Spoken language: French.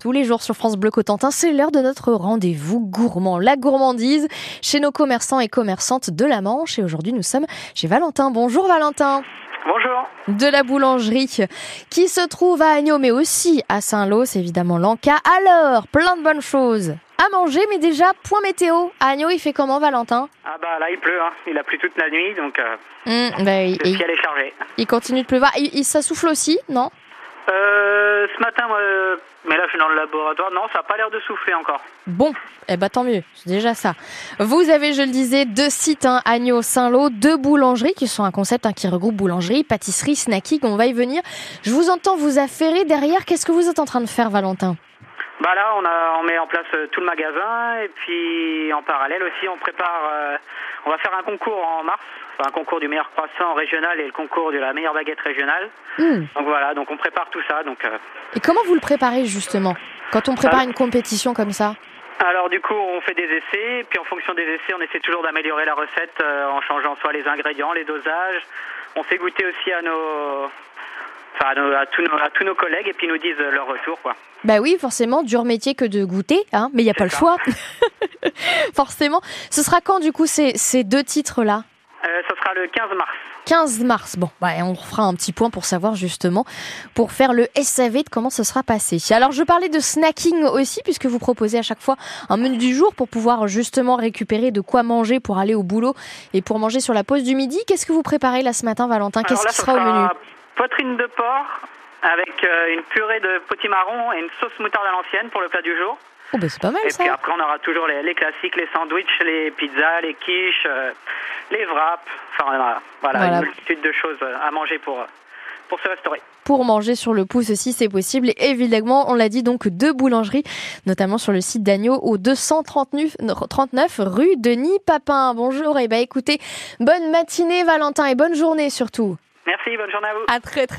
Tous les jours sur France Bleu Cotentin, c'est l'heure de notre rendez-vous gourmand, la gourmandise, chez nos commerçants et commerçantes de la Manche. Et aujourd'hui, nous sommes chez Valentin. Bonjour Valentin. Bonjour. De la boulangerie qui se trouve à Agneau, mais aussi à Saint-Lô, c'est évidemment l'Anca. Alors, plein de bonnes choses à manger, mais déjà, point météo. À Agneau, il fait comment, Valentin? Ah bah là, il pleut, hein. il a plu toute la nuit, donc euh, Hum, bah, il, le ciel est chargé. il continue de pleuvoir. Il, il- ça souffle aussi, non? Euh, ce matin, moi, mais là je suis dans le laboratoire, non, ça a pas l'air de souffler encore. Bon, eh ben tant mieux, c'est déjà ça. Vous avez, je le disais, deux sites, hein, Agneau, Saint-Lô, deux boulangeries qui sont un concept hein, qui regroupe boulangerie, pâtisserie, snacking, on va y venir. Je vous entends vous affairer derrière, qu'est-ce que vous êtes en train de faire Valentin? Bah là, on, a, on met en place euh, tout le magasin, et puis en parallèle aussi, on prépare, euh, on va faire un concours en mars, enfin, un concours du meilleur croissant régional et le concours de la meilleure baguette régionale. Hmm. Donc voilà, donc on prépare tout ça. Donc, euh, Et comment vous le préparez justement quand on prépare Ah. une compétition comme ça? Alors du coup, on fait des essais, puis en fonction des essais, on essaie toujours d'améliorer la recette euh, en changeant soit les ingrédients, les dosages. On fait goûter aussi à nos, enfin à, nos- à tous nos, à tous nos collègues, et puis ils nous disent leur retour, quoi. Bah oui, forcément, dur métier que de goûter, hein, mais il n'y a pas le choix. forcément. Ce sera quand du coup ces, ces deux titres-là? Euh, ce sera le 15 mars. 15 mars. Bon, bah, on fera un petit point pour savoir justement, pour faire le SAV de comment ce sera passé. Alors, je parlais de snacking aussi, puisque vous proposez à chaque fois un menu du jour pour pouvoir justement récupérer de quoi manger pour aller au boulot et pour manger sur la pause du midi. Qu'est-ce que vous préparez là ce matin, Valentin? Qu'est-ce qui sera au menu? poitrine de porc avec euh, une purée de potimarron et une sauce moutarde à l'ancienne pour le plat du jour. Oh, bah, c'est pas mal Et ça. puis après, on aura toujours les, les classiques, les sandwichs, les pizzas, les quiches, euh, les wraps. Enfin, voilà, voilà, Voilà. une multitude de choses euh, à manger pour, euh, pour se restaurer. Pour manger sur le pouce aussi, c'est possible. Et évidemment, on l'a dit, donc deux boulangeries, notamment sur le site d'Agneau, au 239 39 rue Denis Papin. Bonjour, et bah écoutez, bonne matinée Valentin et bonne journée surtout. Merci, bonne journée à vous. À très très